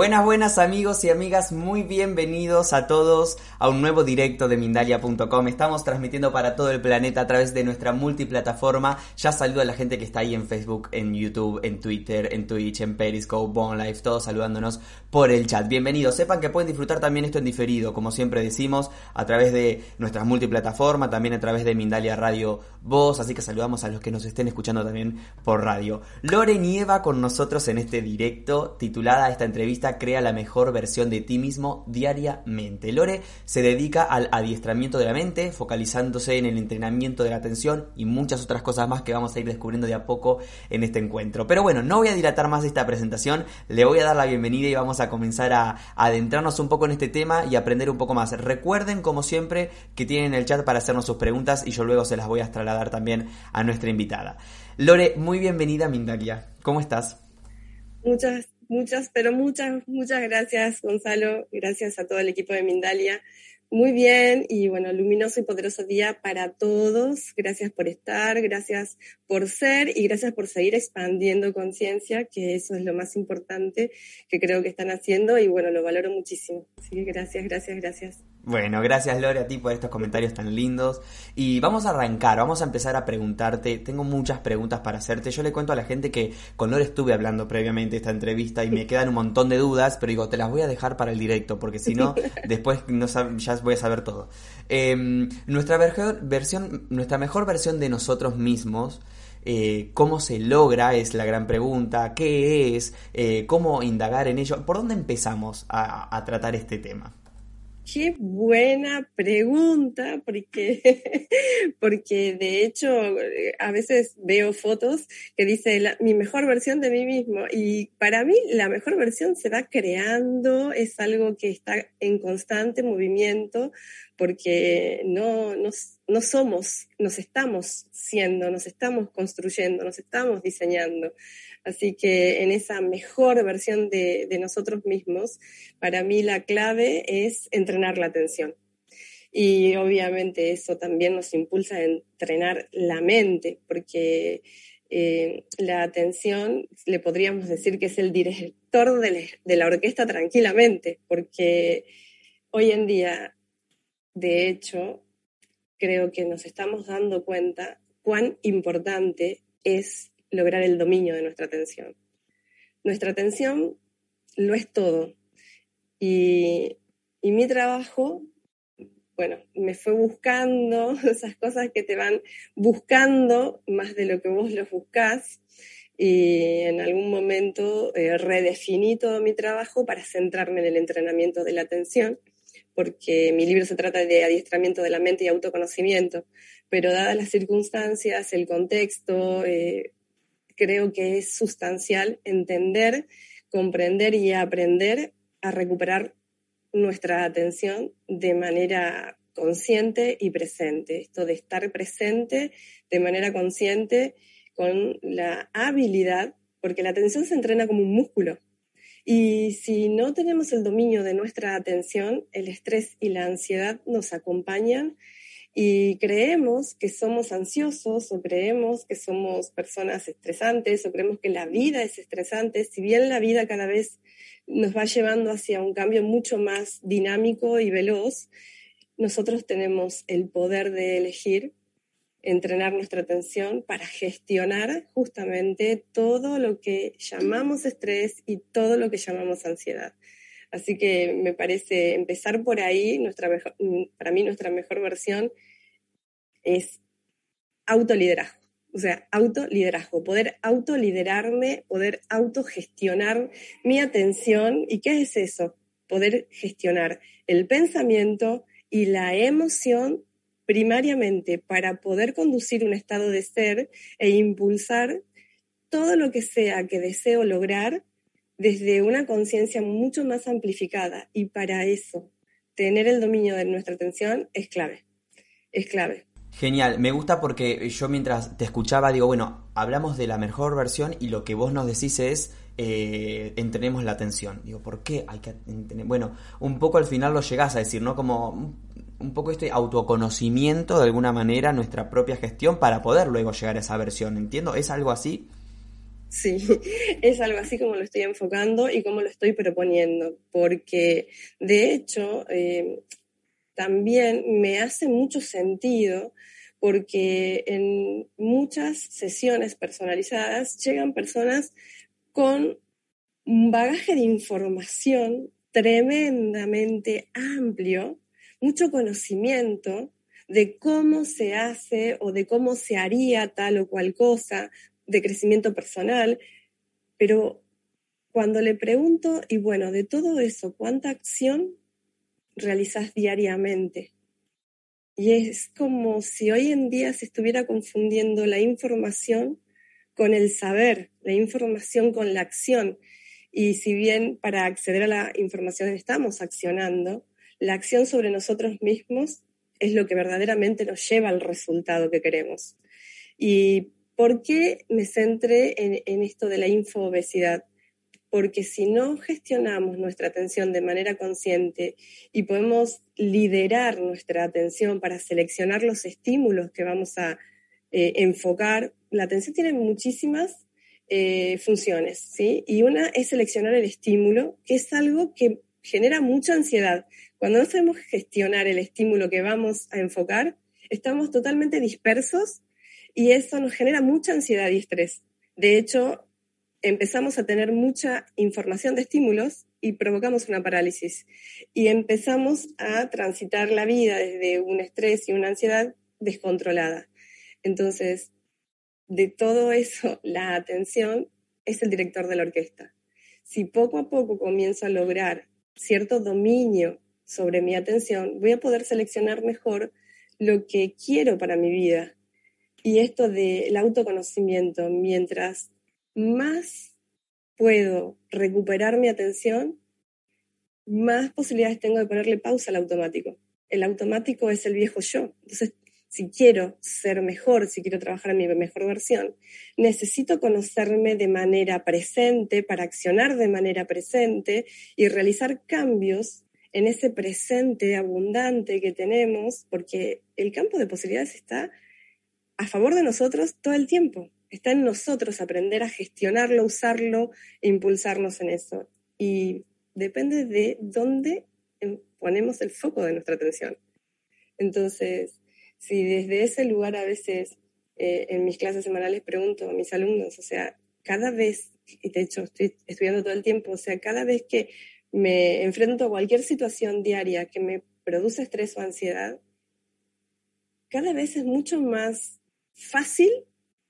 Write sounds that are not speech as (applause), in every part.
Buenas, buenas amigos y amigas, muy bienvenidos a todos a un nuevo directo de Mindalia.com. Estamos transmitiendo para todo el planeta a través de nuestra multiplataforma. Ya saludo a la gente que está ahí en Facebook, en YouTube, en Twitter, en Twitch, en Periscope, Bon Life, todos saludándonos por el chat. Bienvenidos. Sepan que pueden disfrutar también esto en diferido, como siempre decimos, a través de nuestras multiplataformas, también a través de Mindalia Radio Voz. Así que saludamos a los que nos estén escuchando también por radio. Lore Nieva con nosotros en este directo titulada esta entrevista crea la mejor versión de ti mismo diariamente. Lore se dedica al adiestramiento de la mente, focalizándose en el entrenamiento de la atención y muchas otras cosas más que vamos a ir descubriendo de a poco en este encuentro. Pero bueno, no voy a dilatar más esta presentación, le voy a dar la bienvenida y vamos a comenzar a, adentrarnos un poco en este tema y aprender un poco más. Recuerden, como siempre, que tienen el chat para hacernos sus preguntas y yo luego se las voy a trasladar también a nuestra invitada. Lore, muy bienvenida a Mindalia. ¿Cómo estás? Muchas Muchas, pero muchas, muchas gracias, Gonzalo. Gracias a todo el equipo de Mindalia. Muy bien y bueno, luminoso y poderoso día para todos. Gracias por estar, gracias por ser y gracias por seguir expandiendo conciencia, que eso es lo más importante que creo que están haciendo y bueno, lo valoro muchísimo. Así que gracias, gracias, gracias. Bueno, gracias Lore a ti por estos comentarios tan lindos. Y vamos a arrancar, vamos a empezar a preguntarte. Tengo muchas preguntas para hacerte. Yo le cuento a la gente que con Lore estuve hablando previamente esta entrevista y me quedan un montón de dudas, pero digo, te las voy a dejar para el directo, porque si no, (laughs) después no ya voy a saber todo. Em, nuestra, versión, nuestra mejor versión de nosotros mismos. Eh, cómo se logra es la gran pregunta, qué es, eh, cómo indagar en ello, ¿por dónde empezamos a tratar este tema? Qué buena pregunta, porque, (laughs) porque de hecho a veces veo fotos que dice mi mejor versión de mí mismo y para mí la mejor versión se va creando, es algo que está en constante movimiento porque no, no somos, nos estamos siendo, nos estamos construyendo, nos estamos diseñando. Así que en esa mejor versión de, nosotros mismos, para mí la clave es entrenar la atención. Y obviamente eso también nos impulsa a entrenar la mente, porque eh, la atención le podríamos decir que es el director de la orquesta tranquilamente, porque hoy en día, de hecho, creo que nos estamos dando cuenta cuán importante es lograr el dominio de nuestra atención. Nuestra atención lo es todo. Y, mi trabajo, bueno, me fue buscando (laughs) esas cosas que te van buscando más de lo que vos los buscás. Y en algún momento eh, redefiní todo mi trabajo para centrarme en el entrenamiento de la atención, porque mi libro se trata de adiestramiento de la mente y autoconocimiento, pero dadas las circunstancias, el contexto, eh, creo que es sustancial entender, comprender y aprender a recuperar nuestra atención de manera consciente y presente. Esto de estar presente de manera consciente con la habilidad, porque la atención se entrena como un músculo. Y si no tenemos el dominio de nuestra atención, el estrés y la ansiedad nos acompañan y creemos que somos ansiosos o creemos que somos personas estresantes o creemos que la vida es estresante, si bien la vida cada vez nos va llevando hacia un cambio mucho más dinámico y veloz, nosotros tenemos el poder de elegir entrenar nuestra atención para gestionar justamente todo lo que llamamos estrés y todo lo que llamamos ansiedad. Así que me parece empezar por ahí, nuestra para mí nuestra mejor versión es autoliderazgo. O sea, autoliderazgo, poder autoliderarme, poder autogestionar mi atención. ¿Y qué es eso? poder gestionar el pensamiento y la emoción primariamente para poder conducir un estado de ser e impulsar todo lo que sea que deseo lograr desde una conciencia mucho más amplificada. Y para eso, tener el dominio de nuestra atención es clave. Es clave. Genial, me gusta porque yo mientras te escuchaba digo, bueno, hablamos de la mejor versión y lo que vos nos decís es, eh, entrenemos la atención. Digo, ¿por qué hay que tener? Bueno, un poco al final lo llegás a decir, ¿no? Como un poco este autoconocimiento de alguna manera, nuestra propia gestión para poder luego llegar a esa versión, ¿entiendo? ¿Es algo así? Sí, (laughs) es algo así como lo estoy enfocando y como lo estoy proponiendo, porque de hecho eh, también me hace mucho sentido porque en muchas sesiones personalizadas llegan personas con un bagaje de información tremendamente amplio, mucho conocimiento de cómo se hace o de cómo se haría tal o cual cosa, de crecimiento personal, pero cuando le pregunto, y bueno, de todo eso, ¿cuánta acción realizas diariamente? Y es como si hoy en día se estuviera confundiendo la información con el saber, la información con la acción. Y si bien para acceder a la información estamos accionando, la acción sobre nosotros mismos es lo que verdaderamente nos lleva al resultado que queremos. Y ¿Por qué me centré en, esto de la infoobesidad? Porque si no gestionamos nuestra atención de manera consciente y podemos liderar nuestra atención para seleccionar los estímulos que vamos a eh, enfocar, la atención tiene muchísimas eh, funciones, ¿sí? Y una es seleccionar el estímulo, que es algo que genera mucha ansiedad. Cuando no sabemos gestionar el estímulo que vamos a enfocar, estamos totalmente dispersos y eso nos genera mucha ansiedad y estrés. De hecho, empezamos a tener mucha información de estímulos y provocamos una parálisis. Y empezamos a transitar la vida desde un estrés y una ansiedad descontrolada. Entonces, de todo eso, (laughs) la atención es el director de la orquesta. Si poco a poco comienzo a lograr cierto dominio sobre mi atención, voy a poder seleccionar mejor lo que quiero para mi vida, y esto del autoconocimiento, mientras más puedo recuperar mi atención, más posibilidades tengo de ponerle pausa al automático. El automático es el viejo yo. Entonces, si quiero ser mejor, si quiero trabajar en mi mejor versión, necesito conocerme de manera presente para accionar de manera presente y realizar cambios en ese presente abundante que tenemos, porque el campo de posibilidades está a favor de nosotros todo el tiempo. Está en nosotros aprender a gestionarlo, usarlo e impulsarnos en eso. Y depende de dónde ponemos el foco de nuestra atención. Entonces, si desde ese lugar a veces eh, en mis clases semanales pregunto a mis alumnos, o sea, cada vez, y de hecho estoy estudiando todo el tiempo, o sea, cada vez que me enfrento a cualquier situación diaria que me produce estrés o ansiedad, cada vez es mucho más fácil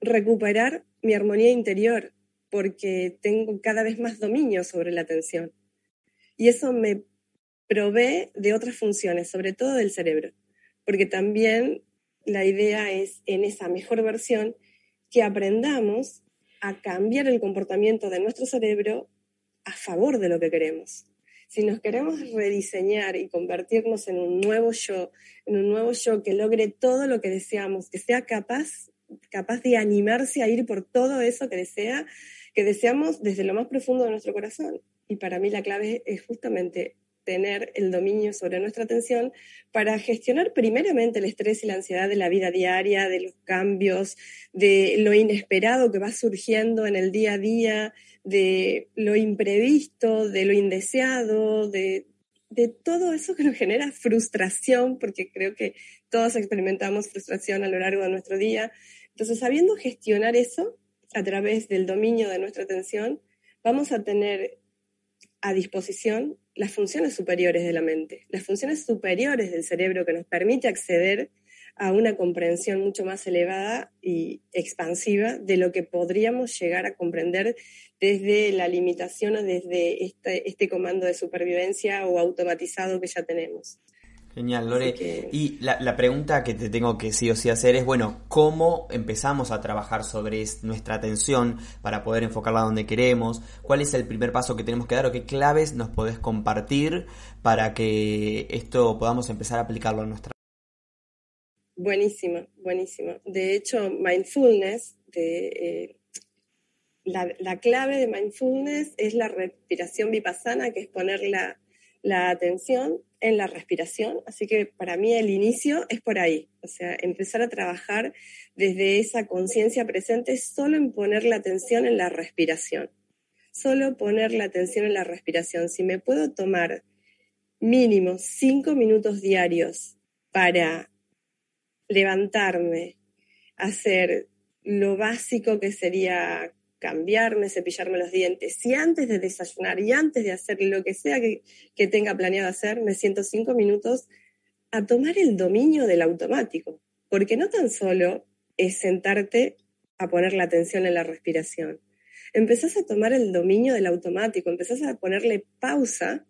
recuperar mi armonía interior porque tengo cada vez más dominio sobre la atención. Y eso me provee de otras funciones, sobre todo del cerebro, porque también la idea es en esa mejor versión que aprendamos a cambiar el comportamiento de nuestro cerebro a favor de lo que queremos. Si nos queremos rediseñar y convertirnos en un nuevo yo, en un nuevo yo que logre todo lo que deseamos, que sea capaz, capaz de animarse a ir por todo eso que desea, que deseamos desde lo más profundo de nuestro corazón. Y para mí la clave es justamente tener el dominio sobre nuestra atención para gestionar primeramente el estrés y la ansiedad de la vida diaria, de los cambios, de lo inesperado que va surgiendo en el día a día, de lo imprevisto, de lo indeseado, de, de todo eso que nos genera frustración, porque creo que todos experimentamos frustración a lo largo de nuestro día. Entonces, sabiendo gestionar eso a través del dominio de nuestra atención, vamos a tener a disposición las funciones superiores de la mente, las funciones superiores del cerebro que nos permite acceder a una comprensión mucho más elevada y expansiva de lo que podríamos llegar a comprender desde la limitación o desde este, este comando de supervivencia o automatizado que ya tenemos. Genial, Lore. Y la, pregunta que te tengo que sí o sí hacer es, bueno, ¿cómo empezamos a trabajar sobre nuestra atención para poder enfocarla donde queremos? ¿Cuál es el primer paso que tenemos que dar o qué claves nos podés compartir para que esto podamos empezar a aplicarlo en nuestra Buenísimo, buenísimo. De hecho, mindfulness, eh, la, la, clave de mindfulness es la respiración vipassana, que es poner la, la atención en la respiración, así que para mí el inicio es por ahí, o sea, empezar a trabajar desde esa conciencia presente solo en poner la atención en la respiración, solo poner la atención en la respiración. Si me puedo tomar mínimo cinco minutos diarios para levantarme, hacer lo básico que sería cambiarme, cepillarme los dientes, si antes de desayunar y antes de hacer lo que sea que, tenga planeado hacer, me siento cinco minutos a tomar el dominio del automático, porque no tan solo es sentarte a poner la atención en la respiración, empezás a tomar el dominio del automático, empezás a ponerle pausa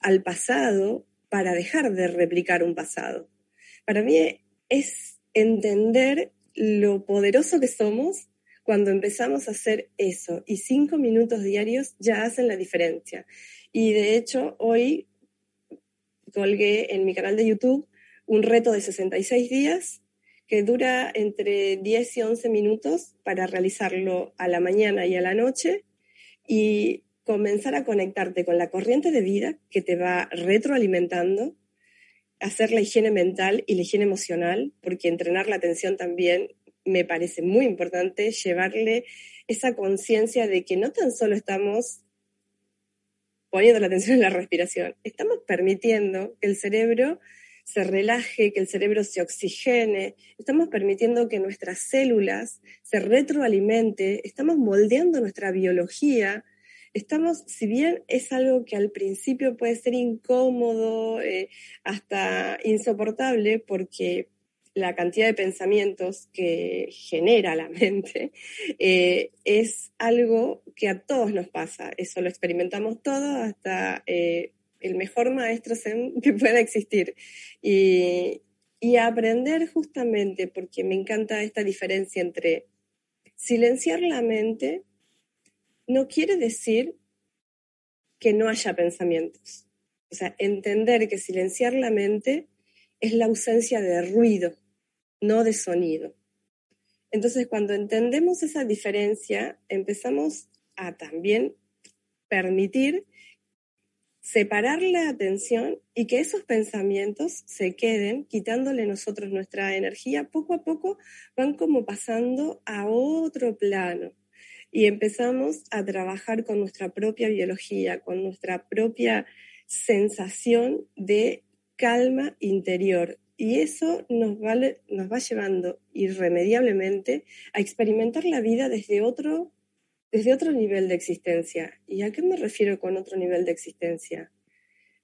al pasado para dejar de replicar un pasado. Para mí es entender lo poderoso que somos cuando empezamos a hacer eso y cinco minutos diarios ya hacen la diferencia. Y de hecho, hoy colgué en mi canal de YouTube un reto de 66 días que dura entre 10 y 11 minutos para realizarlo a la mañana y a la noche y comenzar a conectarte con la corriente de vida que te va retroalimentando, hacer la higiene mental y la higiene emocional, porque entrenar la atención también me parece muy importante llevarle esa conciencia de que no tan solo estamos poniendo la atención en la respiración, estamos permitiendo que el cerebro se relaje, que el cerebro se oxigene, estamos permitiendo que nuestras células se retroalimente, estamos moldeando nuestra biología, estamos, si bien es algo que al principio puede ser incómodo, eh, hasta insoportable, porque la cantidad de pensamientos que genera la mente eh, es algo que a todos nos pasa. Eso lo experimentamos todos hasta eh, el mejor maestro (laughs) que pueda existir. Y, y aprender justamente, porque me encanta esta diferencia entre silenciar la mente, no quiere decir que no haya pensamientos. O sea, entender que silenciar la mente es la ausencia de ruido, no de sonido. Entonces, cuando entendemos esa diferencia, empezamos a también permitir separar la atención y que esos pensamientos se queden, quitándole nosotros nuestra energía, poco a poco van como pasando a otro plano y empezamos a trabajar con nuestra propia biología, con nuestra propia sensación de calma interior, y eso nos va, llevando irremediablemente a experimentar la vida desde otro, desde otro nivel de existencia. ¿Y a qué me refiero con otro nivel de existencia?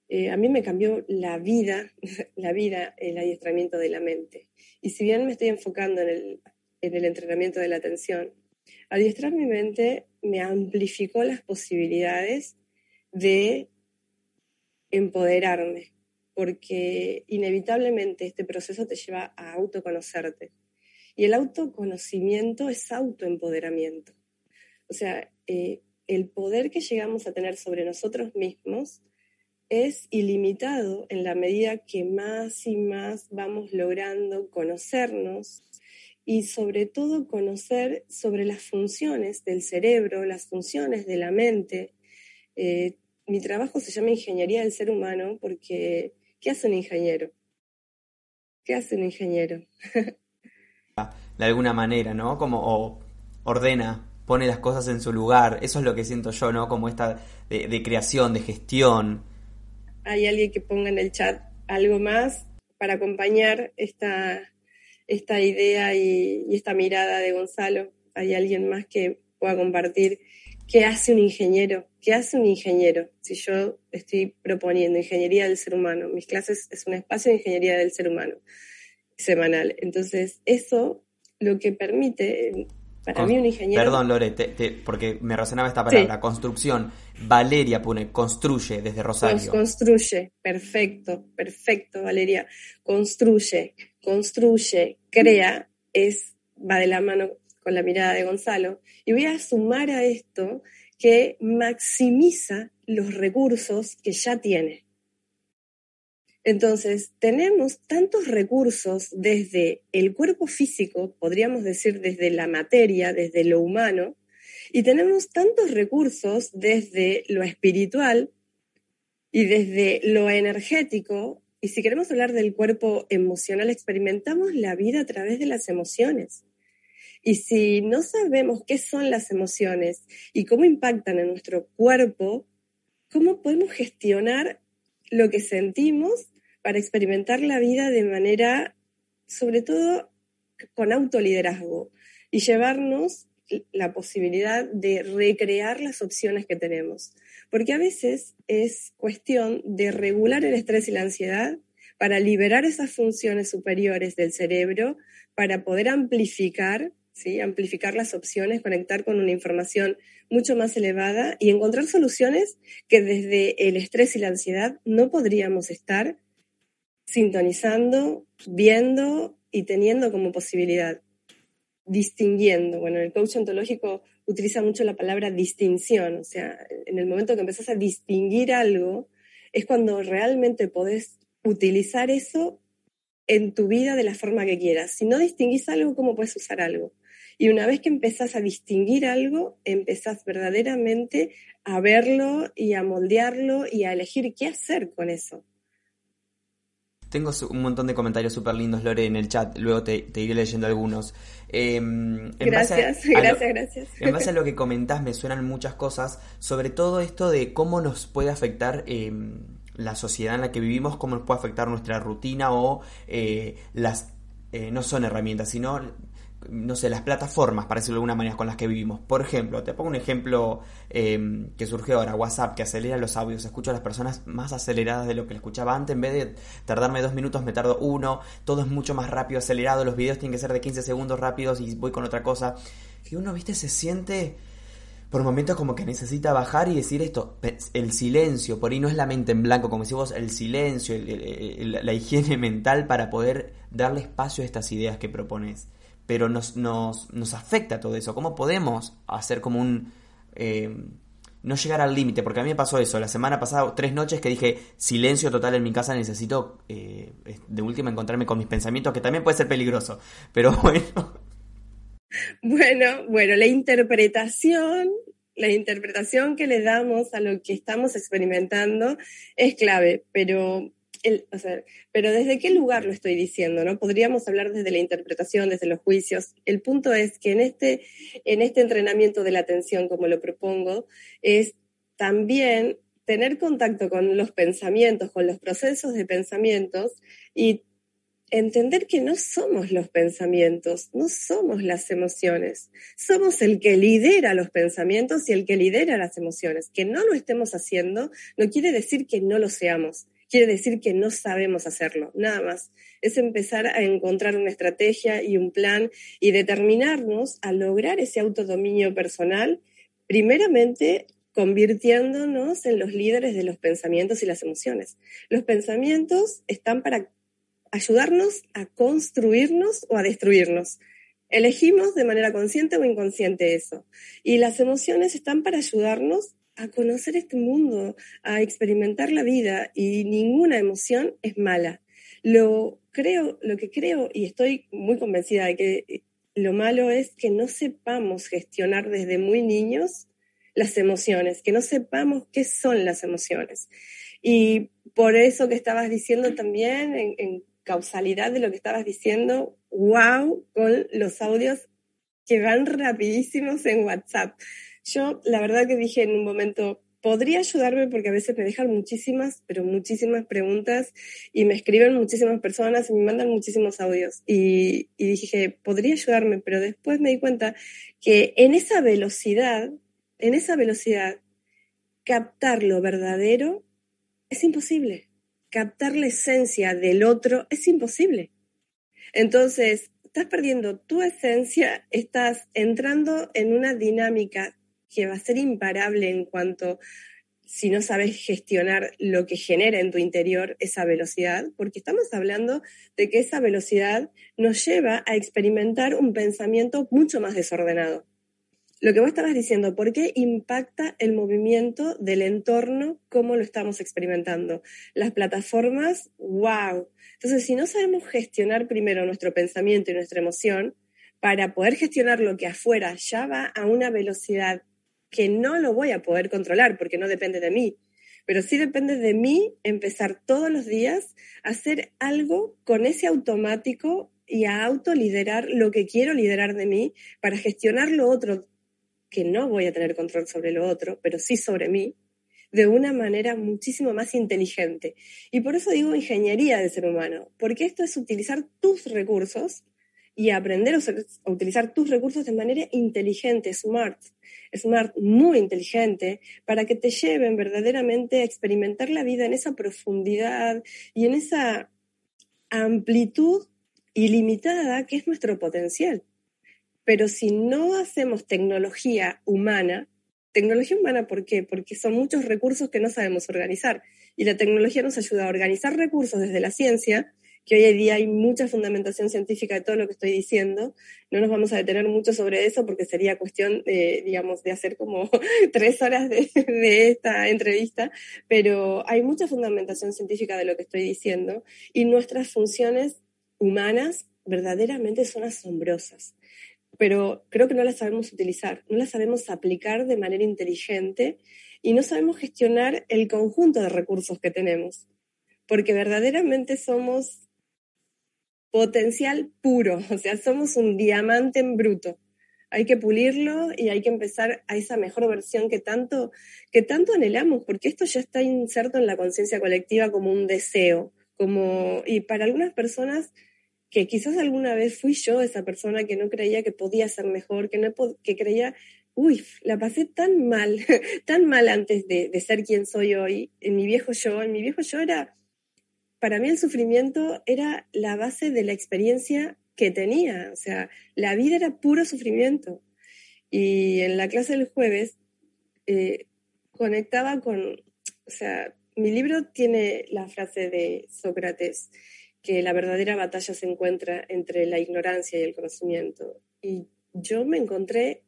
Eh, a mí me cambió la vida, (laughs) la vida, el adiestramiento de la mente. Y si bien me estoy enfocando en el, en el entrenamiento de la atención, adiestrar mi mente me amplificó las posibilidades de empoderarme, porque inevitablemente este proceso te lleva a autoconocerte. Y el autoconocimiento es autoempoderamiento. O sea, eh, el poder que llegamos a tener sobre nosotros mismos es ilimitado en la medida que más y más vamos logrando conocernos y sobre todo conocer sobre las funciones del cerebro, las funciones de la mente. Eh, mi trabajo se llama Ingeniería del Ser Humano porque ¿Qué hace un ingeniero? ¿Qué hace un ingeniero? (laughs) de alguna manera, ¿no? Como ordena, pone las cosas en su lugar. Eso es lo que siento yo, ¿no? Como esta de, creación, de gestión. ¿Hay alguien que ponga en el chat algo más para acompañar esta, esta idea y, y esta mirada de Gonzalo? ¿Hay alguien más que pueda compartir ¿Qué hace un ingeniero? ¿Qué hace un ingeniero? Si yo estoy proponiendo ingeniería del ser humano, mis clases es un espacio de ingeniería del ser humano. semanal. Entonces, eso lo que permite, para mí un ingeniero... Perdón, Lore, porque me resonaba esta palabra, construcción. Valeria pone, construye desde Rosario. construye, perfecto, perfecto, Valeria. Construye, construye, crea, es, va de la mano con la mirada de Gonzalo. Y voy a sumar a esto que maximiza los recursos que ya tiene. Entonces, tenemos tantos recursos desde el cuerpo físico, podríamos decir desde la materia, desde lo humano, y tenemos tantos recursos desde lo espiritual y desde lo energético. Y si queremos hablar del cuerpo emocional, experimentamos la vida a través de las emociones. Y si no sabemos qué son las emociones y cómo impactan en nuestro cuerpo, ¿cómo podemos gestionar lo que sentimos para experimentar la vida de manera, sobre todo, con autoliderazgo y llevarnos la posibilidad de recrear las opciones que tenemos. Porque a veces es cuestión de regular el estrés y la ansiedad para liberar esas funciones superiores del cerebro, para poder amplificar, ¿sí? amplificar las opciones, conectar con una información mucho más elevada y encontrar soluciones que desde el estrés y la ansiedad no podríamos estar sintonizando, viendo y teniendo como posibilidad, distinguiendo. Bueno, el coach ontológico utiliza mucho la palabra distinción, o sea, en el momento que empezás a distinguir algo, es cuando realmente podés utilizar eso en tu vida de la forma que quieras. Si no distinguís algo, ¿cómo puedes usar algo? Y una vez que empezás a distinguir algo, empezás verdaderamente a verlo y a moldearlo y a elegir qué hacer con eso. Tengo un montón de comentarios súper lindos, Lore, en el chat. Luego te, iré leyendo algunos. Em, gracias, gracias, gracias. En base a lo que comentás, me suenan muchas cosas. Sobre todo esto de cómo nos puede afectar em, la sociedad en la que vivimos, cómo nos puede afectar nuestra rutina o eh, las. Eh, no son herramientas, sino no sé, las plataformas, para decirlo de alguna manera, con las que vivimos. Por ejemplo, te pongo un ejemplo eh, que surgió ahora, WhatsApp, que acelera los audios. Escucho a las personas más aceleradas de lo que le escuchaba antes. En vez de tardarme dos minutos, me tardo uno. Todo es mucho más rápido, acelerado. Los videos tienen que ser de 15 segundos rápidos y voy con otra cosa. Y uno, viste, se siente por momentos como que necesita bajar y decir esto, el silencio, por ahí no es la mente en blanco, como decís vos, el silencio, la higiene (laughs) mental para poder darle espacio a estas ideas que propones pero nos, nos, nos afecta todo eso. ¿Cómo podemos hacer como un... Eh, no llegar al límite, porque a mí me pasó eso. La semana pasada, tres noches que dije silencio total en mi casa, necesito eh, de última encontrarme con mis pensamientos, que también puede ser peligroso, pero (laughs) bueno. Bueno, bueno, la interpretación, la interpretación que le damos a lo que estamos experimentando es clave, pero pero ¿desde qué lugar lo estoy diciendo? ¿no? Podríamos hablar desde la interpretación, desde los juicios. El punto es que en este, en este entrenamiento de la atención, como lo propongo, es también tener contacto con los pensamientos, con los procesos de pensamientos y entender que no somos los pensamientos, no somos las emociones, somos el que lidera los pensamientos y el que lidera las emociones. Que no lo estemos haciendo no quiere decir que no lo seamos quiere decir que no sabemos hacerlo, nada más. Es empezar a encontrar una estrategia y un plan y determinarnos a lograr ese autodominio personal, primeramente convirtiéndonos en los líderes de los pensamientos y las emociones. Los pensamientos están para ayudarnos a construirnos o a destruirnos. Elegimos de manera consciente o inconsciente eso. Y las emociones están para ayudarnos a conocer este mundo, a experimentar la vida y ninguna emoción es mala. Lo creo, lo que creo y estoy muy convencida de que lo malo es que no sepamos gestionar desde muy niños las emociones, que no sepamos qué son las emociones. Y por eso que estabas diciendo también, en, en causalidad de lo que estabas diciendo, wow, con los audios que van rapidísimos en WhatsApp. Yo, la verdad que dije en un momento, podría ayudarme porque a veces me dejan muchísimas, pero muchísimas preguntas y me escriben muchísimas personas y me mandan muchísimos audios. Y, y dije, podría ayudarme, pero después me di cuenta que en esa velocidad, en esa velocidad, captar lo verdadero es imposible. Captar la esencia del otro es imposible. Entonces, estás perdiendo tu esencia, estás entrando en una dinámica que va a ser imparable en cuanto si no sabes gestionar lo que genera en tu interior esa velocidad, porque estamos hablando de que esa velocidad nos lleva a experimentar un pensamiento mucho más desordenado. Lo que vos estabas diciendo, ¿por qué impacta el movimiento del entorno cómo lo estamos experimentando? Las plataformas, wow. Entonces, si no sabemos gestionar primero nuestro pensamiento y nuestra emoción, para poder gestionar lo que afuera ya va a una velocidad que no lo voy a poder controlar porque no depende de mí, pero sí depende de mí empezar todos los días a hacer algo con ese automático y a autoliderar lo que quiero liderar de mí para gestionar lo otro, que no voy a tener control sobre lo otro, pero sí sobre mí, de una manera muchísimo más inteligente. Y por eso digo ingeniería del ser humano, porque esto es utilizar tus recursos y aprender a utilizar tus recursos de manera inteligente, smart, smart, muy inteligente, para que te lleven verdaderamente a experimentar la vida en esa profundidad y en esa amplitud ilimitada que es nuestro potencial. Pero si no hacemos tecnología humana, tecnología humana, ¿por qué? Porque son muchos recursos que no sabemos organizar. Y la tecnología nos ayuda a organizar recursos desde la ciencia que hoy en día hay mucha fundamentación científica de todo lo que estoy diciendo. No nos vamos a detener mucho sobre eso porque sería cuestión, digamos, de hacer como (laughs) tres horas de, de, esta entrevista, pero hay mucha fundamentación científica de lo que estoy diciendo y nuestras funciones humanas verdaderamente son asombrosas. Pero creo que no las sabemos utilizar, no las sabemos aplicar de manera inteligente y no sabemos gestionar el conjunto de recursos que tenemos porque verdaderamente somos potencial puro, (laughs) o sea, somos un diamante en bruto. Hay que pulirlo y hay que empezar a esa mejor versión que tanto, que tanto anhelamos, porque esto ya está inserto en la conciencia colectiva como un deseo, como, y para algunas personas que quizás alguna vez fui yo esa persona que no creía que podía ser mejor, que, no, que creía, uy, la pasé tan mal, (laughs) tan mal antes de, de ser quien soy hoy, en mi viejo yo, en mi viejo yo era para mí el sufrimiento era la base de la experiencia que tenía, o sea, la vida era puro sufrimiento. Y en la clase del jueves eh, conectaba con, o sea, mi libro tiene la frase de Sócrates, que la verdadera batalla se encuentra entre la ignorancia y el conocimiento. Y yo me encontré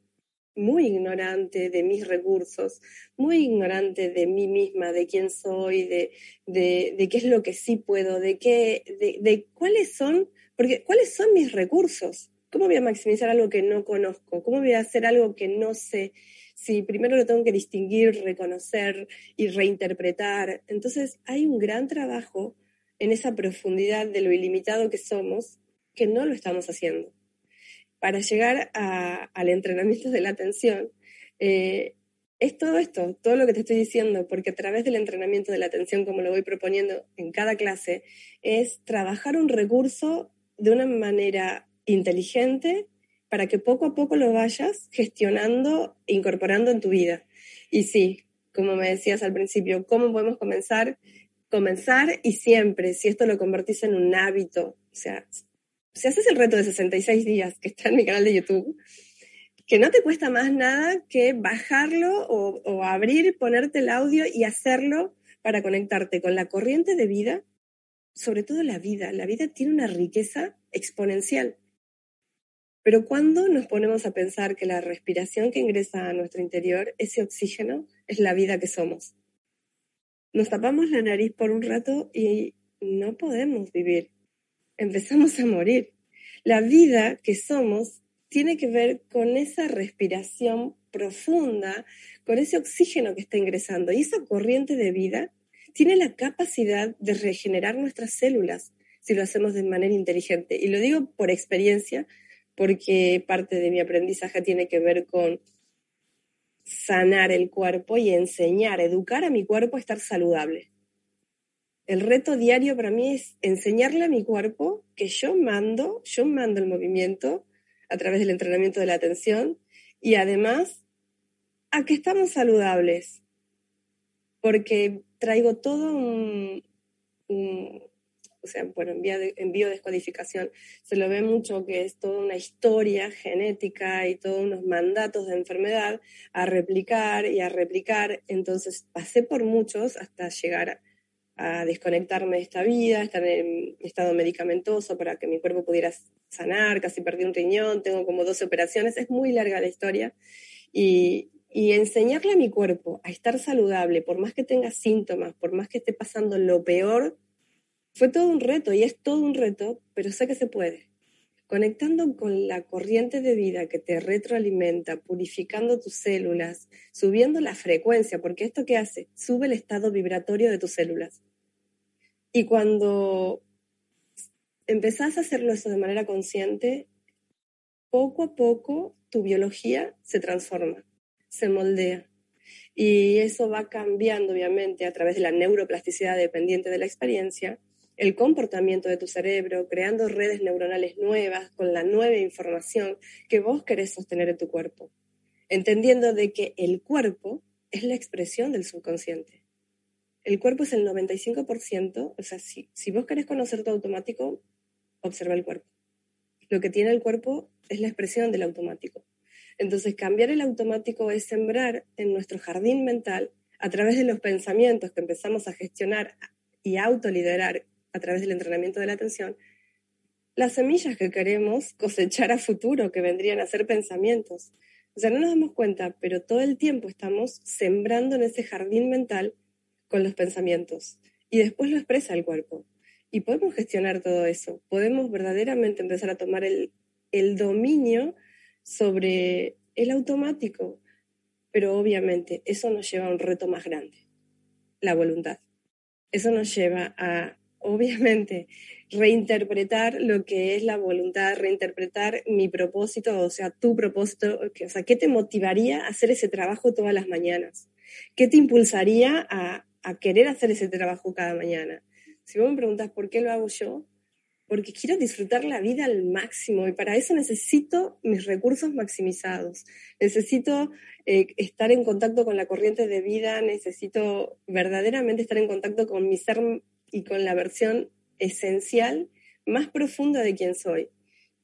muy ignorante de mis recursos, muy ignorante de mí misma, de quién soy, de, de, qué es lo que sí puedo, de, qué, de, de, cuáles son, porque cuáles son mis recursos. ¿Cómo voy a maximizar algo que no conozco? ¿Cómo voy a hacer algo que no sé? Si primero lo tengo que distinguir, reconocer y reinterpretar. Entonces hay un gran trabajo en esa profundidad de lo ilimitado que somos que no lo estamos haciendo para llegar al entrenamiento de la atención, eh, es todo esto, todo lo que te estoy diciendo, porque a través del entrenamiento de la atención, como lo voy proponiendo en cada clase, es trabajar un recurso de una manera inteligente para que poco a poco lo vayas gestionando e incorporando en tu vida. Y sí, como me decías al principio, ¿cómo podemos comenzar? Comenzar y siempre, si esto lo convertís en un hábito, o sea, si haces el reto de 66 días que está en mi canal de YouTube, que no te cuesta más nada que bajarlo o, o abrir, ponerte el audio y hacerlo para conectarte con la corriente de vida, sobre todo la vida. La vida tiene una riqueza exponencial. Pero cuando nos ponemos a pensar que la respiración que ingresa a nuestro interior, ese oxígeno, es la vida que somos. Nos tapamos la nariz por un rato y no podemos vivir empezamos a morir. La vida que somos tiene que ver con esa respiración profunda, con ese oxígeno que está ingresando. Y esa corriente de vida tiene la capacidad de regenerar nuestras células si lo hacemos de manera inteligente. Y lo digo por experiencia, porque parte de mi aprendizaje tiene que ver con sanar el cuerpo y enseñar, educar a mi cuerpo a estar saludable. El reto diario para mí es enseñarle a mi cuerpo que yo mando, yo mando el movimiento a través del entrenamiento de la atención y además a que estamos saludables, porque traigo todo un, o sea, por en biodescodificación, se lo ve mucho que es toda una historia genética y todos unos mandatos de enfermedad a replicar y a replicar. Entonces pasé por muchos hasta llegar a desconectarme de esta vida, estar en estado medicamentoso para que mi cuerpo pudiera sanar, casi perdí un riñón, tengo como 12 operaciones, es muy larga la historia. Y, y enseñarle a mi cuerpo a estar saludable, por más que tenga síntomas, por más que esté pasando lo peor, fue todo un reto y es todo un reto, pero sé que se puede. Conectando con la corriente de vida que te retroalimenta, purificando tus células, subiendo la frecuencia, porque esto que hace, sube el estado vibratorio de tus células. Y cuando empezás a hacerlo eso de manera consciente, poco a poco tu biología se transforma, se moldea. Y eso va cambiando, obviamente, a través de la neuroplasticidad dependiente de la experiencia, el comportamiento de tu cerebro, creando redes neuronales nuevas con la nueva información que vos querés sostener en tu cuerpo, entendiendo de que el cuerpo es la expresión del subconsciente. El cuerpo es el 95%, o sea, si, si vos querés conocer tu automático, observa el cuerpo. Lo que tiene el cuerpo es la expresión del automático. Entonces, cambiar el automático es sembrar en nuestro jardín mental, a través de los pensamientos que empezamos a gestionar y autoliderar a través del entrenamiento de la atención, las semillas que queremos cosechar a futuro, que vendrían a ser pensamientos. O sea, no nos damos cuenta, pero todo el tiempo estamos sembrando en ese jardín mental con los pensamientos. Y después lo expresa el cuerpo. Y podemos gestionar todo eso. Podemos verdaderamente empezar a tomar el, el dominio sobre el automático. Pero obviamente eso nos lleva a un reto más grande, la voluntad. Eso nos lleva a obviamente, reinterpretar lo que es la voluntad, reinterpretar mi propósito, o sea, tu propósito, o sea, ¿qué te motivaría a hacer ese trabajo todas las mañanas? ¿Qué te impulsaría a, querer hacer ese trabajo cada mañana? Si vos me preguntas por qué lo hago yo, porque quiero disfrutar la vida al máximo y para eso necesito mis recursos maximizados, necesito eh, estar en contacto con la corriente de vida, necesito verdaderamente estar en contacto con mi ser y con la versión esencial más profunda de quién soy.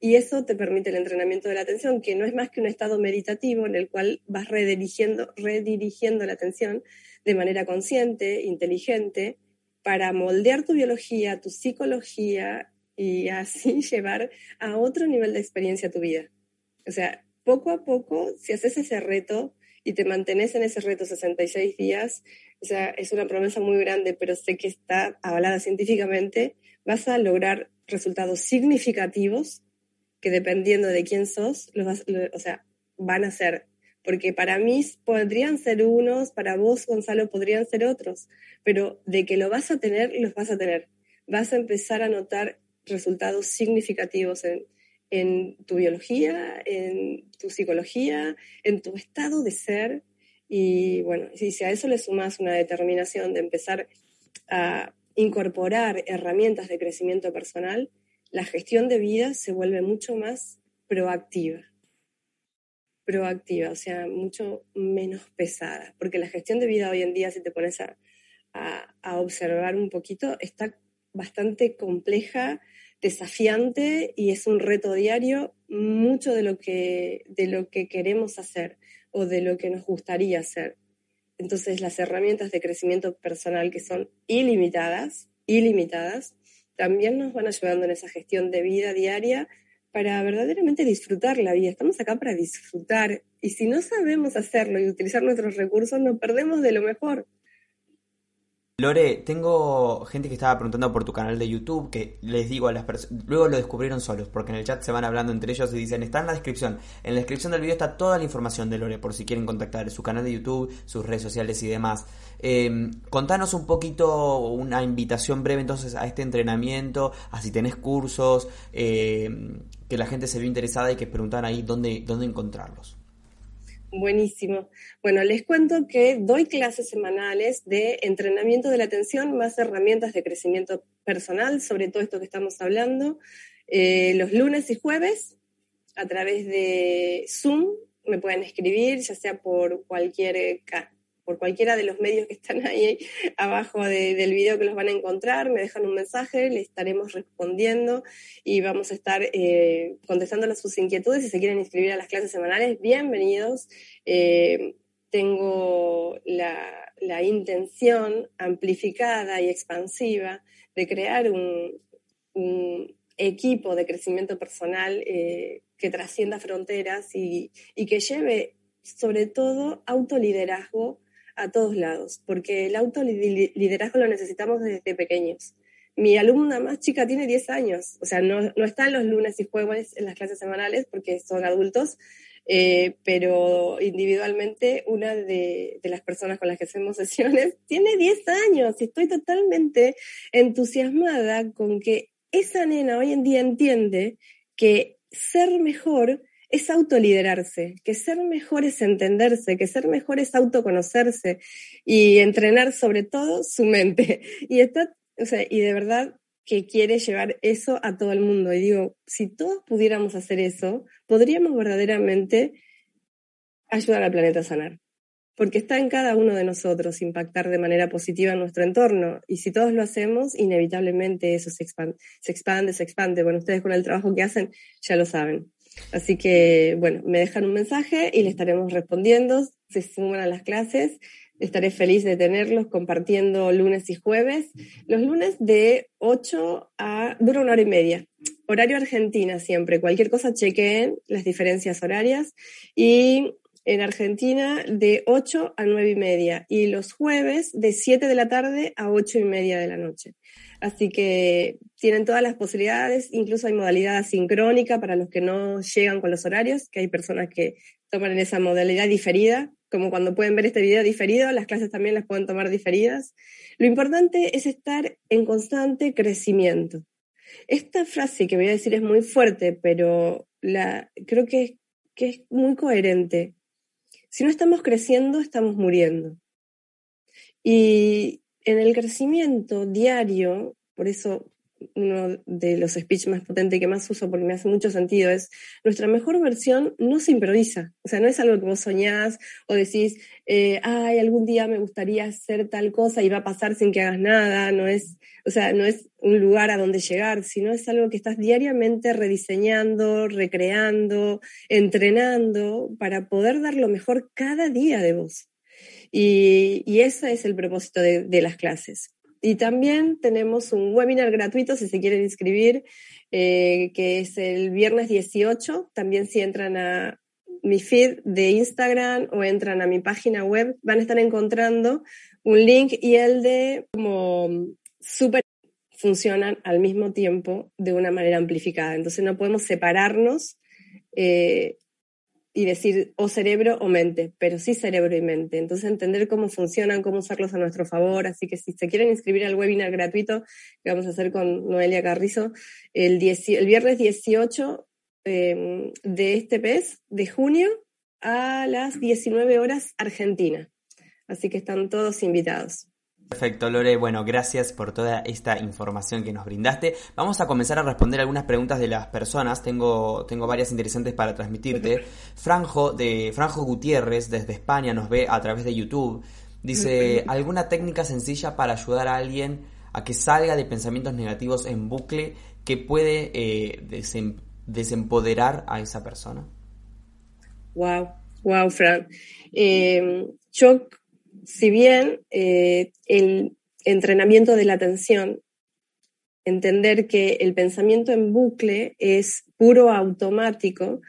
Y eso te permite el entrenamiento de la atención, que no es más que un estado meditativo en el cual vas redirigiendo, redirigiendo la atención de manera consciente, inteligente, para moldear tu biología, tu psicología y así (laughs) llevar a otro nivel de experiencia tu vida. O sea, poco a poco, si haces ese reto y te mantienes en ese reto 66 días, o sea, es una promesa muy grande, pero sé que está avalada científicamente, vas a lograr resultados significativos que dependiendo de quién sos, los o sea, van a ser. Porque para mí podrían ser unos, para vos, Gonzalo, podrían ser otros, pero de que lo vas a tener, los vas a tener. Vas a empezar a notar resultados significativos en, en tu biología, en tu psicología, en tu estado de ser, y bueno, si, a eso le sumas una determinación de empezar a incorporar herramientas de crecimiento personal, la gestión de vida se vuelve mucho más proactiva. Proactiva, o sea, mucho menos pesada. Porque la gestión de vida hoy en día, si te pones a, a observar un poquito, está bastante compleja, desafiante y es un reto diario mucho de lo que, de lo que queremos hacer o de lo que nos gustaría hacer. Entonces las herramientas de crecimiento personal que son ilimitadas, ilimitadas, también nos van ayudando en esa gestión de vida diaria para verdaderamente disfrutar la vida. Estamos acá para disfrutar y si no sabemos hacerlo y utilizar nuestros recursos, nos perdemos de lo mejor. Lore, tengo gente que estaba preguntando por tu canal de YouTube, que les digo a las personas, luego lo descubrieron solos, porque en el chat se van hablando entre ellos y dicen, está en la descripción, en la descripción del video está toda la información de Lore, por si quieren contactar su canal de YouTube, sus redes sociales y demás. Eh, contanos un poquito, una invitación breve entonces a este entrenamiento, a si tenés cursos, eh, que la gente se vio interesada y que preguntan ahí dónde, dónde encontrarlos. Buenísimo. Bueno, les cuento que doy clases semanales de entrenamiento de la atención más herramientas de crecimiento personal sobre todo esto que estamos hablando, eh, los lunes y jueves a través de Zoom. Me pueden escribir, ya sea por cualquier por cualquiera de los medios que están ahí abajo del video que los van a encontrar, me dejan un mensaje, le estaremos respondiendo y vamos a estar eh, contestando sus inquietudes. Si se quieren inscribir a las clases semanales, bienvenidos. Eh, tengo la, intención amplificada y expansiva de crear un, equipo de crecimiento personal eh, que trascienda fronteras y, y que lleve sobre todo autoliderazgo a todos lados, porque el autoliderazgo lo necesitamos desde pequeños. Mi alumna más chica tiene 10 años, o sea, no, no están los lunes y jueves en las clases semanales porque son adultos, eh, pero individualmente una de, de, las personas con las que hacemos sesiones (laughs) tiene 10 años y estoy totalmente entusiasmada con que esa nena hoy en día entiende que ser mejor es autoliderarse, que ser mejor es entenderse, que ser mejor es autoconocerse y entrenar sobre todo su mente. (laughs) Y está, o sea, y de verdad que quiere llevar eso a todo el mundo. Y digo, si todos pudiéramos hacer eso, podríamos verdaderamente ayudar al planeta a sanar. Porque está en cada uno de nosotros impactar de manera positiva en nuestro entorno. Y si todos lo hacemos, inevitablemente eso se expande, se expande, se expande. Bueno, ustedes con el trabajo que hacen ya lo saben. Así que, bueno, me dejan un mensaje y le estaremos respondiendo, se suman a las clases. Estaré feliz de tenerlos compartiendo lunes y jueves. Los lunes de 8 a... dura una hora y media. Horario Argentina siempre. Cualquier cosa chequeen las diferencias horarias. Y en Argentina de 8 a 9 y media. Y los jueves de 7 de la tarde a 8 y media de la noche. Así que tienen todas las posibilidades, incluso hay modalidad asincrónica para los que no llegan con los horarios, que hay personas que toman en esa modalidad diferida, como cuando pueden ver este video diferido, las clases también las pueden tomar diferidas. Lo importante es estar en constante crecimiento. Esta frase que voy a decir es muy fuerte, pero la, creo que, que es muy coherente. Si no estamos creciendo, estamos muriendo. Y, en el crecimiento diario, por eso uno de los speech más potentes que más uso porque me hace mucho sentido es nuestra mejor versión no se improvisa, o sea, no es algo que vos soñás o decís, eh, ay, algún día me gustaría hacer tal cosa y va a pasar sin que hagas nada, no es, o sea, no es un lugar a donde llegar, sino es algo que estás diariamente rediseñando, recreando, entrenando para poder dar lo mejor cada día de vos. Y, ese es el propósito de, las clases. Y también tenemos un webinar gratuito si se quieren inscribir, eh, que es el viernes 18. También si entran a mi feed de Instagram o entran a mi página web, van a estar encontrando un link y el de como súper funcionan al mismo tiempo de una manera amplificada. Entonces no podemos separarnos eh, y decir o cerebro o mente, pero sí cerebro y mente. Entonces entender cómo funcionan, cómo usarlos a nuestro favor. Así que si se quieren inscribir al webinar gratuito que vamos a hacer con Noelia Carrizo el, el viernes 18 em, de este mes de junio a las 19 horas Argentina. Así que están todos invitados. Perfecto, Lore. Bueno, gracias por toda esta información que nos brindaste. Vamos a comenzar a responder algunas preguntas de las personas. Tengo, tengo varias interesantes para transmitirte. Franjo, de Franjo Gutiérrez, desde España, nos ve a través de YouTube. Dice, ¿alguna técnica sencilla para ayudar a alguien a que salga de pensamientos negativos en bucle que puede eh, desempoderar a esa persona? Wow, wow, Fran. Eh, yo si bien eh, el entrenamiento de la atención, entender que el pensamiento en bucle es puro automático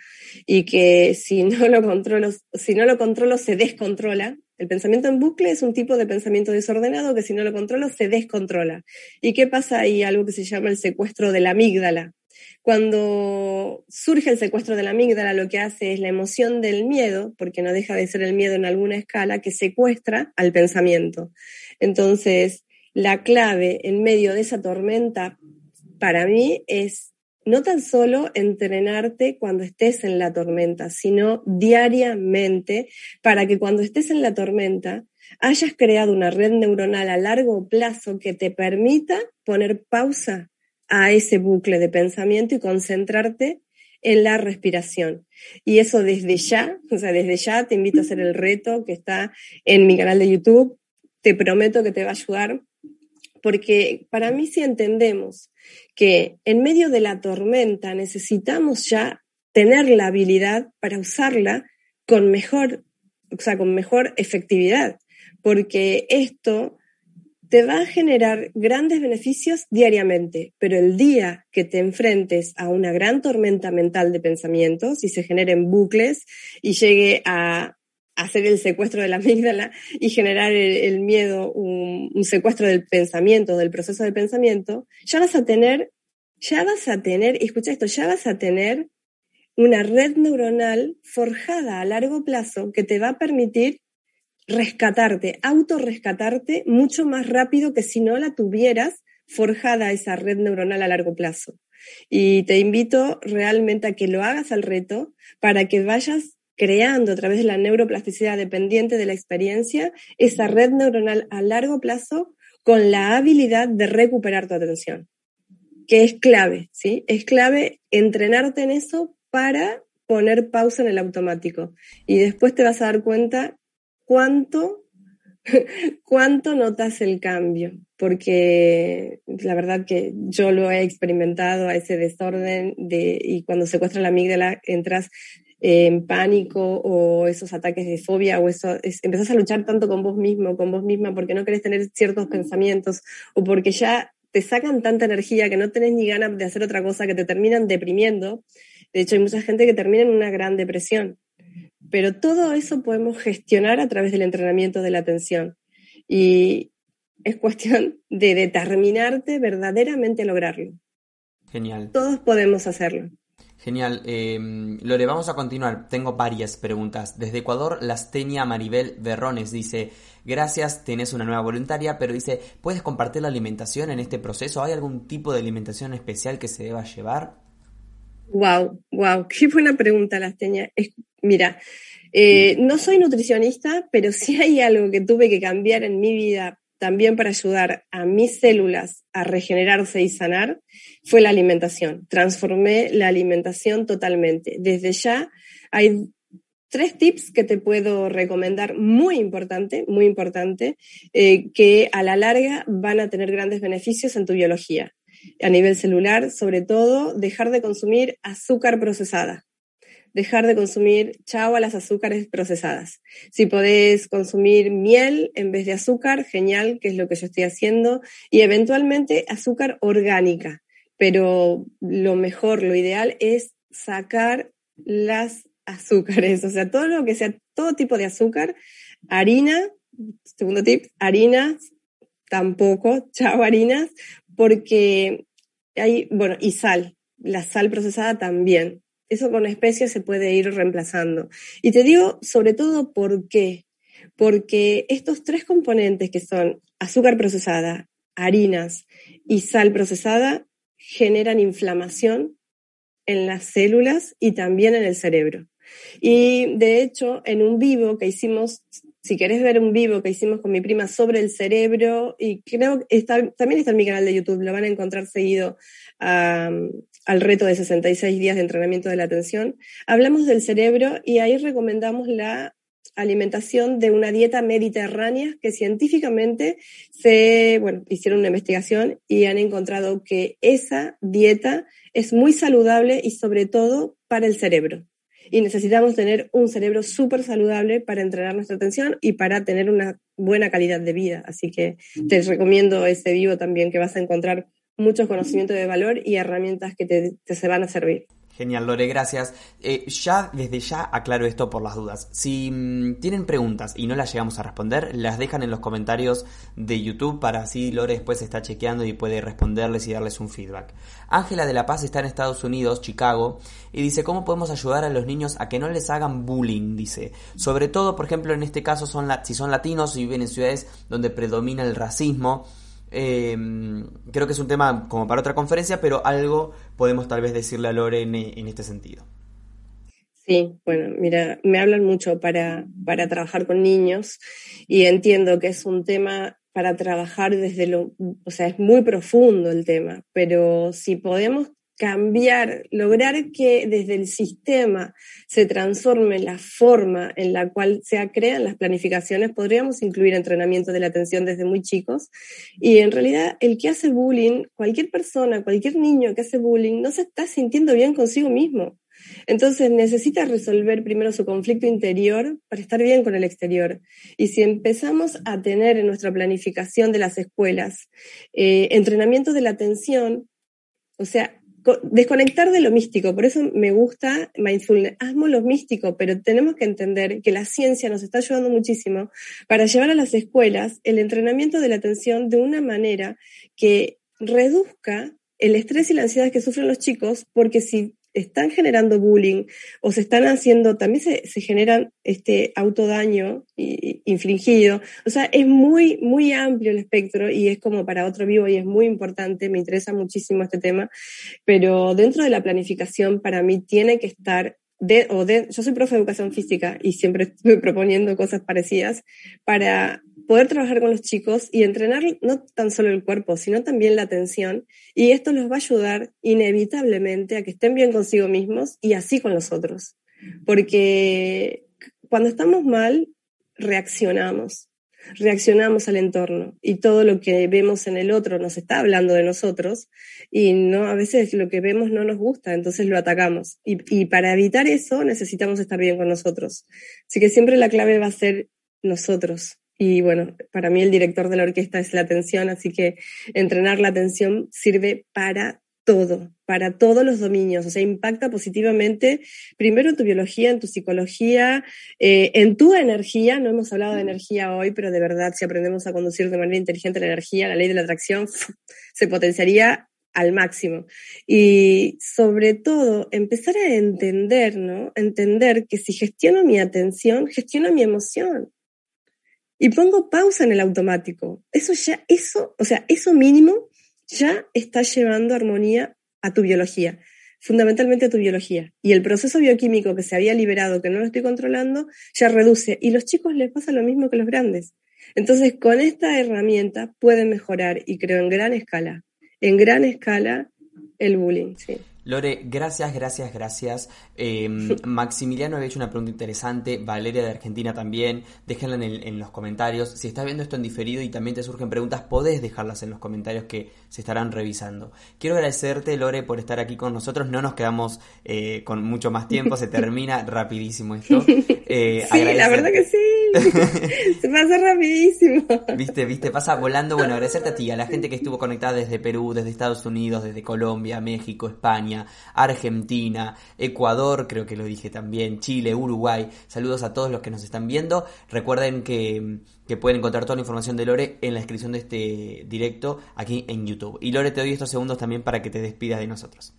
y que si no lo controlo, si no lo controlo se descontrola. El pensamiento en bucle es un tipo de pensamiento desordenado que si no lo controlo se descontrola. ¿Y qué pasa ahí? Algo que se llama el secuestro de la amígdala. Cuando surge el secuestro de la amígdala, lo que hace es la emoción del miedo, porque no deja de ser el miedo en alguna escala, que secuestra al pensamiento. Entonces, la clave en medio de esa tormenta, para mí, es no tan solo entrenarte cuando estés en la tormenta, sino diariamente para que cuando estés en la tormenta hayas creado una red neuronal a largo plazo que te permita poner pausa a ese bucle de pensamiento y concentrarte en la respiración. Y eso desde ya, o sea, desde ya te invito a hacer el reto que está en mi canal de YouTube. Te prometo que te va a ayudar, porque para mí si entendemos que en medio de la tormenta necesitamos ya tener la habilidad para usarla con mejor, o sea, con mejor efectividad, porque esto te va a generar grandes beneficios diariamente, pero el día que te enfrentes a una gran tormenta mental de pensamientos y se generen bucles y llegue a hacer el secuestro de la amígdala y generar el, miedo, un, un, secuestro del pensamiento, del proceso de pensamiento, ya vas a tener, ya vas a tener, escucha esto, ya vas a tener una red neuronal forjada a largo plazo que te va a permitir rescatarte, autorrescatarte mucho más rápido que si no la tuvieras forjada esa red neuronal a largo plazo. Y te invito realmente a que lo hagas al reto para que vayas creando a través de la neuroplasticidad dependiente de la experiencia esa red neuronal a largo plazo con la habilidad de recuperar tu atención, que es clave, ¿sí? Es clave entrenarte en eso para poner pausa en el automático. Y después te vas a dar cuenta cuánto, (laughs) cuánto notas el cambio, porque la verdad que yo lo he experimentado a ese desorden de, y cuando secuestra la amígdala entras en pánico o esos ataques de fobia o eso, empezás a luchar tanto con vos mismo, con vos misma, porque no querés tener ciertos pensamientos o porque ya te sacan tanta energía que no tenés ni ganas de hacer otra cosa, que te terminan deprimiendo. De hecho, hay mucha gente que termina en una gran depresión. Pero todo eso podemos gestionar a través del entrenamiento de la atención. Y es cuestión de determinarte verdaderamente a lograrlo. Genial. Todos podemos hacerlo. Genial. Eh, Lore, vamos a continuar. Tengo varias preguntas. Desde Ecuador, Lastenia Maribel Berrones dice, gracias, tenés una nueva voluntaria, pero dice, ¿puedes compartir la alimentación en este proceso? ¿Hay algún tipo de alimentación especial que se deba llevar? Wow, wow, qué buena pregunta, Lasteña. Mira, eh, no soy nutricionista, pero sí hay algo que tuve que cambiar en mi vida también para ayudar a mis células a regenerarse y sanar, fue la alimentación. Transformé la alimentación totalmente. Desde ya hay tres tips que te puedo recomendar, muy importante, muy importante, eh, que a la larga van a tener grandes beneficios en tu biología a nivel celular, sobre todo, dejar de consumir azúcar procesada. Dejar de consumir chao a las azúcares procesadas. Si podés consumir miel en vez de azúcar, genial, que es lo que yo estoy haciendo, y eventualmente azúcar orgánica. Pero lo mejor, lo ideal es sacar las azúcares, o sea, todo lo que sea, todo tipo de azúcar, harina, segundo tip, harinas, tampoco, (laughs) chao harinas, porque hay, bueno, y sal, la sal procesada también. Eso con especias se puede ir reemplazando. Y te digo sobre todo por qué. Porque estos tres componentes que son azúcar procesada, harinas y sal procesada generan inflamación en las células y también en el cerebro. Y de hecho, en un vivo que hicimos si querés ver un vivo que hicimos con mi prima sobre el cerebro, y creo que también está en mi canal de YouTube, lo van a encontrar seguido al reto de 66 días de entrenamiento de la atención, hablamos del cerebro y ahí recomendamos la alimentación de una dieta mediterránea que científicamente se, bueno, hicieron una investigación y han encontrado que esa dieta es muy saludable y sobre todo para el cerebro. Y necesitamos tener un cerebro súper saludable para entrenar nuestra atención y para tener una buena calidad de vida. Así que te recomiendo ese vivo también, que vas a encontrar muchos conocimientos de valor y herramientas que te, te se van a servir. Genial, Lore, gracias. Eh, ya, desde ya aclaro esto por las dudas. Si mm, tienen preguntas y no las llegamos a responder, las dejan en los comentarios de YouTube para así Lore después está chequeando y puede responderles y darles un feedback. Ángela de la Paz está en Estados Unidos, Chicago, y dice, ¿cómo podemos ayudar a los niños a que no les hagan bullying? Dice, sobre todo, por ejemplo, en este caso, son si son latinos y viven en ciudades donde predomina el racismo Em, creo que es un tema como para otra conferencia, pero algo podemos tal vez decirle a Lore en, este sentido. Sí, bueno, mira, me hablan mucho para, para trabajar con niños y entiendo que es un tema para trabajar desde lo, o sea, es muy profundo el tema, pero si podemos cambiar, lograr que desde el sistema se transforme la forma en la cual se crean las planificaciones, podríamos incluir entrenamiento de la atención desde muy chicos. Y en realidad el que hace bullying, cualquier persona, cualquier niño que hace bullying, no se está sintiendo bien consigo mismo. Entonces necesita resolver primero su conflicto interior para estar bien con el exterior. Y si empezamos a tener en nuestra planificación de las escuelas eh, entrenamiento de la atención, o sea, desconectar de lo místico, por eso me gusta mindfulness, amo lo místico, pero tenemos que entender que la ciencia nos está ayudando muchísimo para llevar a las escuelas el entrenamiento de la atención de una manera que reduzca el estrés y la ansiedad que sufren los chicos, porque si están generando bullying o se están haciendo, también se, se generan este autodaño infligido. O sea, es muy, muy amplio el espectro y es como para otro vivo y es muy importante, me interesa muchísimo este tema, pero dentro de la planificación para mí tiene que estar de, o de, yo soy profe de educación física y siempre estoy proponiendo cosas parecidas para poder trabajar con los chicos y entrenar no tan solo el cuerpo, sino también la atención. Y esto los va a ayudar inevitablemente a que estén bien consigo mismos y así con los otros. Porque cuando estamos mal, reaccionamos. Reaccionamos al entorno y todo lo que vemos en el otro nos está hablando de nosotros y no a veces lo que vemos no nos gusta, entonces lo atacamos. Y, y para evitar eso necesitamos estar bien con nosotros. Así que siempre la clave va a ser nosotros, y bueno, para mí el director de la orquesta es la atención, así que entrenar la atención sirve para todo, para todos los dominios, o sea, impacta positivamente primero en tu biología, en tu psicología, eh, en tu energía, no hemos hablado de energía hoy, pero de verdad si aprendemos a conducir de manera inteligente la energía, la ley de la atracción se potenciaría al máximo. Y sobre todo, empezar a entender, ¿no? Entender que si gestiono mi atención, gestiono mi emoción y pongo pausa en el automático. Eso ya, eso, o sea, eso mínimo ya está llevando armonía a tu biología, fundamentalmente a tu biología. Y el proceso bioquímico que se había liberado, que no lo estoy controlando, ya reduce. Y los chicos les pasa lo mismo que los grandes. Entonces, con esta herramienta pueden mejorar, y creo en gran escala, en gran escala, el bullying. Sí. Lore, gracias, gracias, gracias. Eh, (laughs) Maximiliano había hecho una pregunta interesante, Valeria de Argentina también, déjenla en, los comentarios. Si estás viendo esto en diferido y también te surgen preguntas, podés dejarlas en los comentarios que se estarán revisando. Quiero agradecerte, Lore, por estar aquí con nosotros. No nos quedamos eh, con mucho más tiempo, se (laughs) termina rapidísimo esto. (laughs) Eh, sí, la verdad que sí. (laughs) se pasa rapidísimo. Viste, viste, pasa volando. Bueno, agradecerte a ti, a la gente que estuvo conectada desde Perú, desde Estados Unidos, desde Colombia, México, España, Argentina, Ecuador, creo que lo dije también, Chile, Uruguay. Saludos a todos los que nos están viendo. Recuerden que, que pueden encontrar toda la información de Lore en la descripción de este directo aquí en YouTube. Y Lore, te doy estos segundos también para que te despidas de nosotros.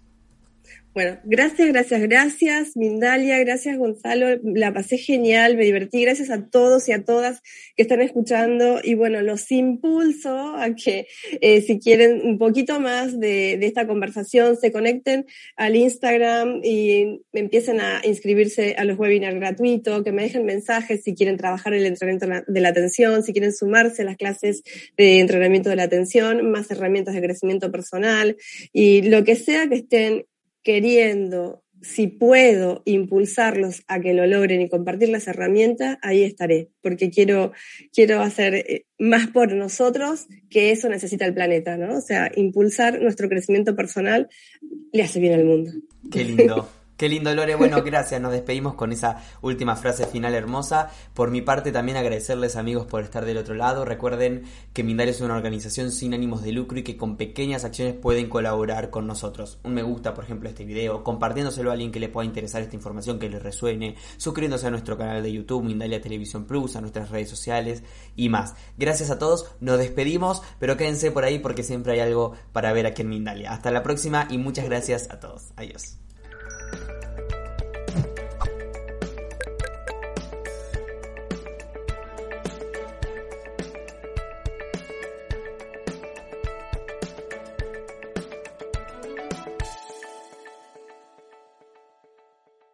Bueno, gracias, gracias, gracias, Mindalia, gracias, Gonzalo. La pasé genial, me divertí. Gracias a todos y a todas que están escuchando. Y bueno, los impulso a que eh, si quieren un poquito más de, de, esta conversación, se conecten al Instagram y empiecen a inscribirse a los webinars gratuitos, que me dejen mensajes si quieren trabajar el entrenamiento de la atención, si quieren sumarse a las clases de entrenamiento de la atención, más herramientas de crecimiento personal y lo que sea que estén queriendo, si puedo, impulsarlos a que lo logren y compartir las herramientas, ahí estaré, porque quiero, quiero hacer eh, más por nosotros que eso necesita el planeta, ¿no? O sea, impulsar nuestro crecimiento personal le hace bien al mundo. Qué lindo. (laughs) Qué lindo, Lore. Bueno, (laughs) gracias. Nos despedimos con esa última frase final hermosa. Por mi parte, también agradecerles, amigos, por estar del otro lado. Recuerden que Mindalia es una organización sin ánimos de lucro y que con pequeñas acciones pueden colaborar con nosotros. Un me gusta, por ejemplo, a este video, compartiéndoselo a alguien que le pueda interesar esta información, que le resuene, suscribiéndose a nuestro canal de YouTube, Mindalia Televisión Plus, a nuestras redes sociales y más. Gracias a todos. Nos despedimos, pero quédense por ahí porque siempre hay algo para ver aquí en Mindalia. Hasta la próxima y muchas gracias a todos. Adiós.